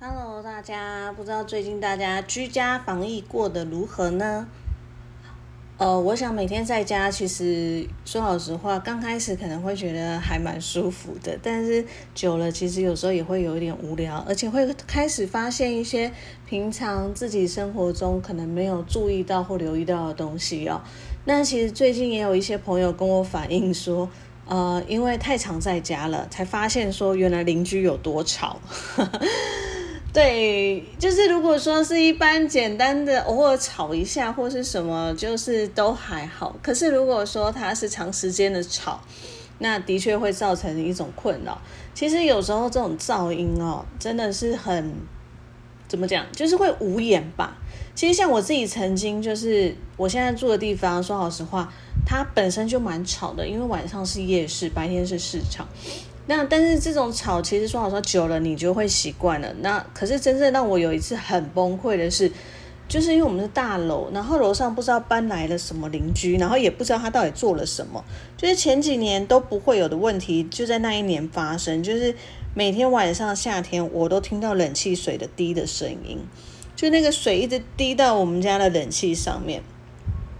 Hello，大家，不知道最近大家居家防疫过得如何呢？呃，我想每天在家，其实说老实话，刚开始可能会觉得还蛮舒服的，但是久了，其实有时候也会有一点无聊，而且会开始发现一些平常自己生活中可能没有注意到或留意到的东西哦。那其实最近也有一些朋友跟我反映说，呃，因为太常在家了，才发现说原来邻居有多吵。对，就是如果说是一般简单的偶尔吵一下或是什么，就是都还好。可是如果说它是长时间的吵，那的确会造成一种困扰。其实有时候这种噪音哦，真的是很怎么讲，就是会无言吧。其实像我自己曾经就是我现在住的地方，说老实话，它本身就蛮吵的，因为晚上是夜市，白天是市场。那但是这种吵，其实说好说久了，你就会习惯了。那可是真正让我有一次很崩溃的是，就是因为我们是大楼，然后楼上不知道搬来了什么邻居，然后也不知道他到底做了什么，就是前几年都不会有的问题，就在那一年发生。就是每天晚上夏天，我都听到冷气水的滴的声音，就那个水一直滴到我们家的冷气上面。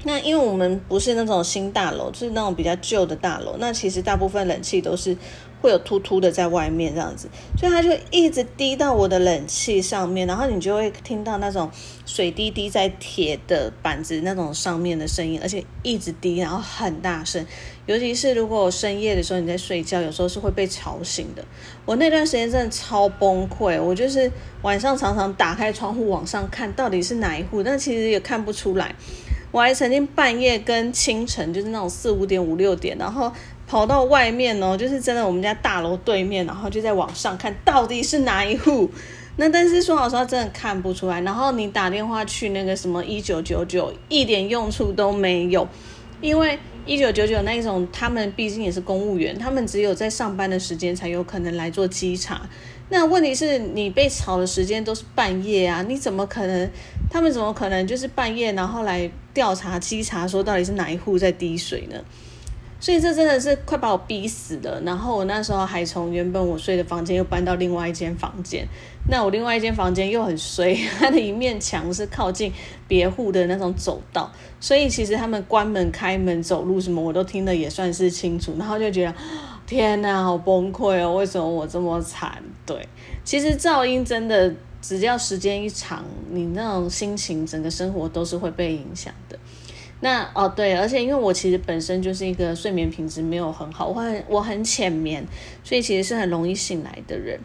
那因为我们不是那种新大楼，是那种比较旧的大楼，那其实大部分冷气都是。会有突突的在外面这样子，所以它就一直滴到我的冷气上面，然后你就会听到那种水滴滴在铁的板子那种上面的声音，而且一直滴，然后很大声。尤其是如果我深夜的时候你在睡觉，有时候是会被吵醒的。我那段时间真的超崩溃，我就是晚上常常打开窗户往上看，到底是哪一户，但其实也看不出来。我还曾经半夜跟清晨，就是那种四五点、五六点，然后。跑到外面哦，就是真的，我们家大楼对面，然后就在网上看到底是哪一户。那但是说老实话，真的看不出来。然后你打电话去那个什么一九九九，一点用处都没有，因为一九九九那一种，他们毕竟也是公务员，他们只有在上班的时间才有可能来做稽查。那问题是你被吵的时间都是半夜啊，你怎么可能？他们怎么可能就是半夜然后来调查稽查，说到底是哪一户在滴水呢？所以这真的是快把我逼死了。然后我那时候还从原本我睡的房间又搬到另外一间房间。那我另外一间房间又很衰，它的一面墙是靠近别户的那种走道，所以其实他们关门、开门、走路什么我都听得也算是清楚。然后就觉得天哪，好崩溃哦！为什么我这么惨？对，其实噪音真的只要时间一长，你那种心情、整个生活都是会被影响的。那哦对，而且因为我其实本身就是一个睡眠品质没有很好，我很我很浅眠，所以其实是很容易醒来的人。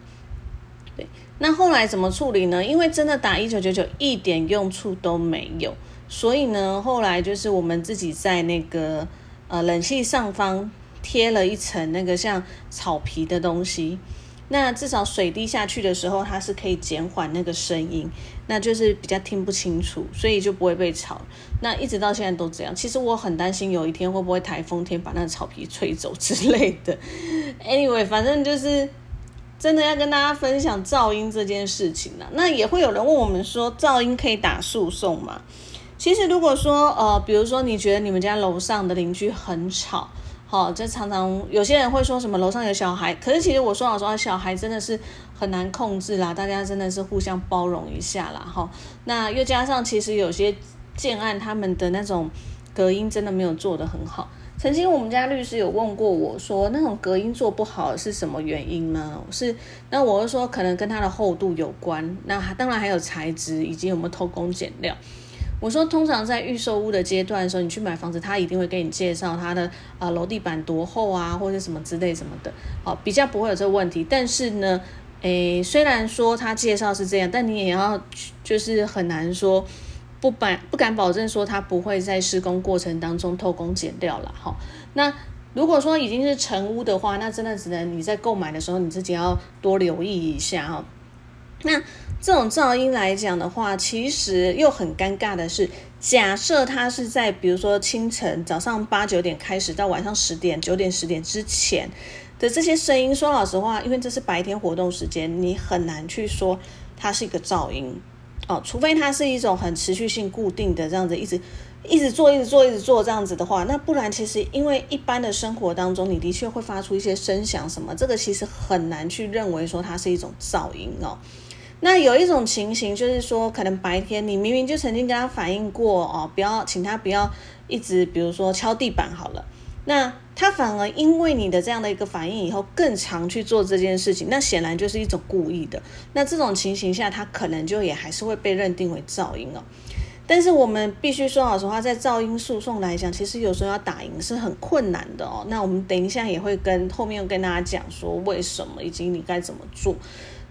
对，那后来怎么处理呢？因为真的打一九九九一点用处都没有，所以呢，后来就是我们自己在那个呃冷气上方贴了一层那个像草皮的东西。那至少水滴下去的时候，它是可以减缓那个声音，那就是比较听不清楚，所以就不会被吵。那一直到现在都这样。其实我很担心有一天会不会台风天把那个草皮吹走之类的。Anyway，反正就是真的要跟大家分享噪音这件事情了。那也会有人问我们说，噪音可以打诉讼吗？其实如果说呃，比如说你觉得你们家楼上的邻居很吵。哦，就常常有些人会说什么楼上有小孩，可是其实我说老实话，小孩真的是很难控制啦，大家真的是互相包容一下啦。哈。那又加上其实有些建案他们的那种隔音真的没有做得很好。曾经我们家律师有问过我说，那种隔音做不好是什么原因呢？是那我就说可能跟它的厚度有关，那当然还有材质以及有没有偷工减料。我说，通常在预售屋的阶段的时候，你去买房子，他一定会给你介绍他的啊楼地板多厚啊，或者什么之类什么的，好，比较不会有这个问题。但是呢，诶，虽然说他介绍是这样，但你也要就是很难说不敢不敢保证说他不会在施工过程当中偷工减料了哈。那如果说已经是成屋的话，那真的只能你在购买的时候你自己要多留意一下哈。那这种噪音来讲的话，其实又很尴尬的是，假设它是在比如说清晨早上八九点开始到晚上十点九点十点之前的这些声音，说老实话，因为这是白天活动时间，你很难去说它是一个噪音哦，除非它是一种很持续性固定的这样子，一直一直做一直做一直做这样子的话，那不然其实因为一般的生活当中，你的确会发出一些声响什么，这个其实很难去认为说它是一种噪音哦。那有一种情形就是说，可能白天你明明就曾经跟他反映过哦，不要请他不要一直，比如说敲地板好了。那他反而因为你的这样的一个反应，以后更常去做这件事情，那显然就是一种故意的。那这种情形下，他可能就也还是会被认定为噪音哦。但是我们必须说老实话，在噪音诉讼来讲，其实有时候要打赢是很困难的哦。那我们等一下也会跟后面跟大家讲说为什么，以及你该怎么做。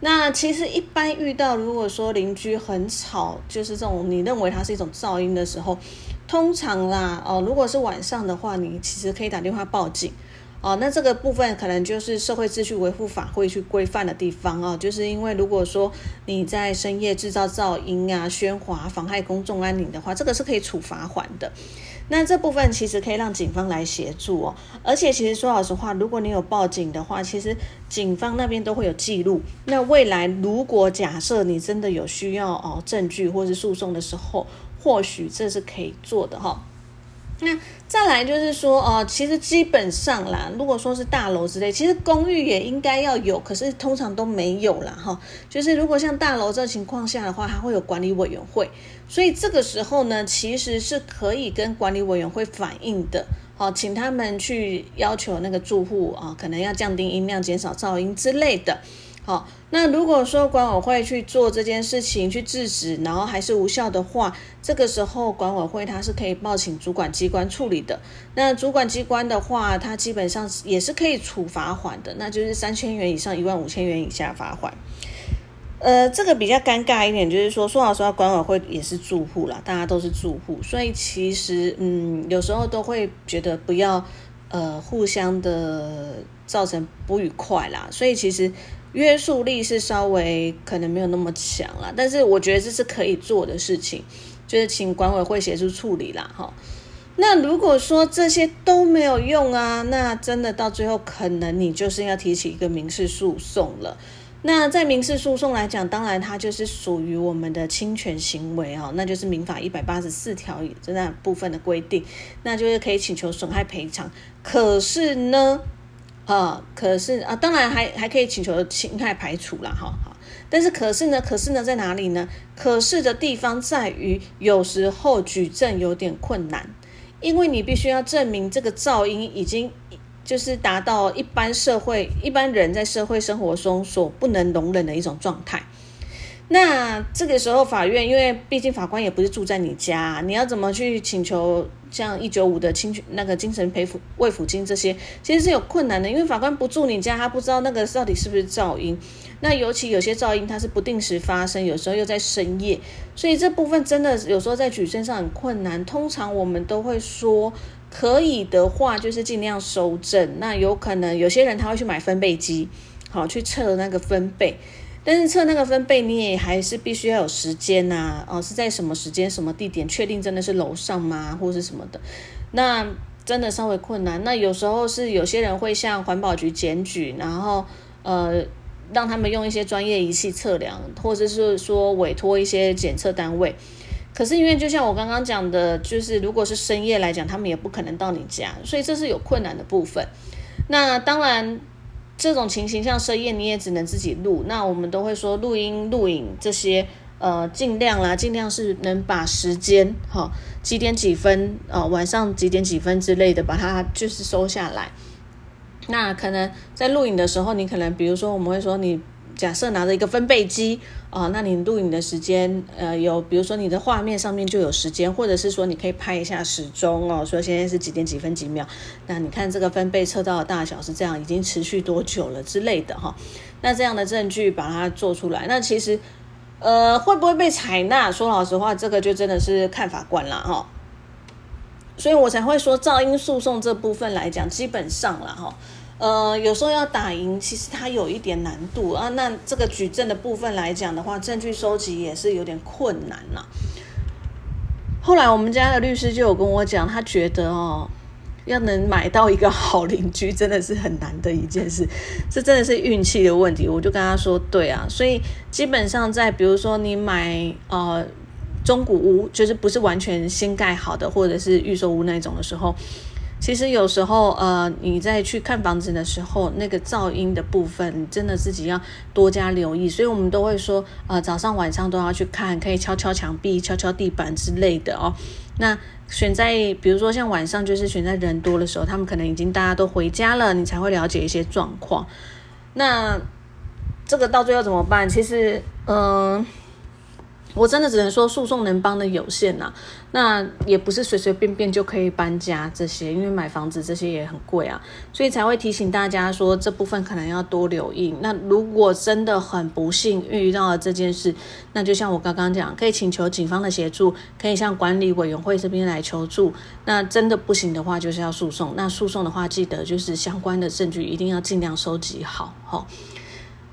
那其实一般遇到如果说邻居很吵，就是这种你认为它是一种噪音的时候，通常啦哦，如果是晚上的话，你其实可以打电话报警。哦，那这个部分可能就是社会秩序维护法会去规范的地方哦，就是因为如果说你在深夜制造噪音啊、喧哗、妨害公众安宁的话，这个是可以处罚款的。那这部分其实可以让警方来协助哦，而且其实说老实话，如果你有报警的话，其实警方那边都会有记录。那未来如果假设你真的有需要哦证据或是诉讼的时候，或许这是可以做的哈。那再来就是说，哦，其实基本上啦，如果说是大楼之类，其实公寓也应该要有，可是通常都没有啦，哈。就是如果像大楼这情况下的话，它会有管理委员会，所以这个时候呢，其实是可以跟管理委员会反映的，好，请他们去要求那个住户啊，可能要降低音量、减少噪音之类的。好，那如果说管委会去做这件事情去制止，然后还是无效的话，这个时候管委会它是可以报请主管机关处理的。那主管机关的话，它基本上也是可以处罚款的，那就是三千元以上一万五千元以下罚款。呃，这个比较尴尬一点，就是说说老实话，管委会也是住户啦，大家都是住户，所以其实嗯，有时候都会觉得不要呃互相的造成不愉快啦，所以其实。约束力是稍微可能没有那么强啦，但是我觉得这是可以做的事情，就是请管委会协助处理啦，哈。那如果说这些都没有用啊，那真的到最后可能你就是要提起一个民事诉讼了。那在民事诉讼来讲，当然它就是属于我们的侵权行为啊，那就是民法一百八十四条这那部分的规定，那就是可以请求损害赔偿。可是呢？啊，可是啊，当然还还可以请求侵害排除了哈，好，但是可是呢，可是呢，在哪里呢？可是的地方在于，有时候举证有点困难，因为你必须要证明这个噪音已经就是达到一般社会一般人在社会生活中所不能容忍的一种状态。那这个时候，法院因为毕竟法官也不是住在你家，你要怎么去请求像一九五的侵那个精神赔抚慰抚金这些，其实是有困难的，因为法官不住你家，他不知道那个到底是不是噪音。那尤其有些噪音它是不定时发生，有时候又在深夜，所以这部分真的有时候在举证上很困难。通常我们都会说，可以的话就是尽量收证。那有可能有些人他会去买分贝机，好去测那个分贝。但是测那个分贝，你也还是必须要有时间呐，哦，是在什么时间、什么地点，确定真的是楼上吗，或是什么的？那真的稍微困难。那有时候是有些人会向环保局检举，然后呃，让他们用一些专业仪器测量，或者是说委托一些检测单位。可是因为就像我刚刚讲的，就是如果是深夜来讲，他们也不可能到你家，所以这是有困难的部分。那当然。这种情形像深夜，你也只能自己录。那我们都会说录音、录影这些，呃，尽量啦，尽量是能把时间，哈，几点几分，呃，晚上几点几分之类的，把它就是收下来。那可能在录影的时候，你可能比如说，我们会说你。假设拿着一个分贝机啊，那你录影的时间，呃，有比如说你的画面上面就有时间，或者是说你可以拍一下时钟哦，说现在是几点几分几秒，那你看这个分贝测到的大小是这样，已经持续多久了之类的哈。那这样的证据把它做出来，那其实呃会不会被采纳？说老实话，这个就真的是看法官了哈。所以我才会说噪音诉讼这部分来讲，基本上了哈。呃，有时候要打赢，其实它有一点难度啊。那这个举证的部分来讲的话，证据收集也是有点困难了。后来我们家的律师就有跟我讲，他觉得哦，要能买到一个好邻居，真的是很难的一件事，这真的是运气的问题。我就跟他说，对啊，所以基本上在比如说你买呃中古屋，就是不是完全新盖好的，或者是预售屋那种的时候。其实有时候呃，你在去看房子的时候，那个噪音的部分，真的自己要多加留意。所以我们都会说，呃，早上晚上都要去看，可以敲敲墙壁、敲敲地板之类的哦。那选在比如说像晚上，就是选在人多的时候，他们可能已经大家都回家了，你才会了解一些状况。那这个到最后怎么办？其实，嗯。我真的只能说诉讼能帮的有限呐，那也不是随随便便就可以搬家这些，因为买房子这些也很贵啊，所以才会提醒大家说这部分可能要多留意。那如果真的很不幸遇到了这件事，那就像我刚刚讲，可以请求警方的协助，可以向管理委员会这边来求助。那真的不行的话，就是要诉讼。那诉讼的话，记得就是相关的证据一定要尽量收集好。好，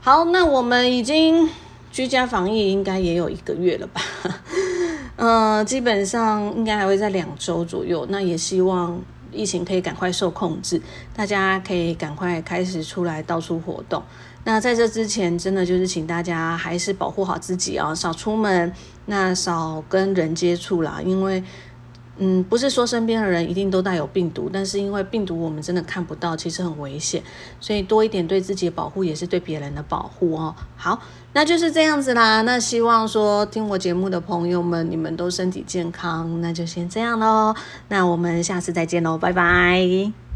好，那我们已经。居家防疫应该也有一个月了吧，嗯，基本上应该还会在两周左右。那也希望疫情可以赶快受控制，大家可以赶快开始出来到处活动。那在这之前，真的就是请大家还是保护好自己哦，少出门，那少跟人接触啦，因为。嗯，不是说身边的人一定都带有病毒，但是因为病毒我们真的看不到，其实很危险，所以多一点对自己的保护也是对别人的保护哦。好，那就是这样子啦。那希望说听我节目的朋友们，你们都身体健康，那就先这样喽。那我们下次再见喽，拜拜。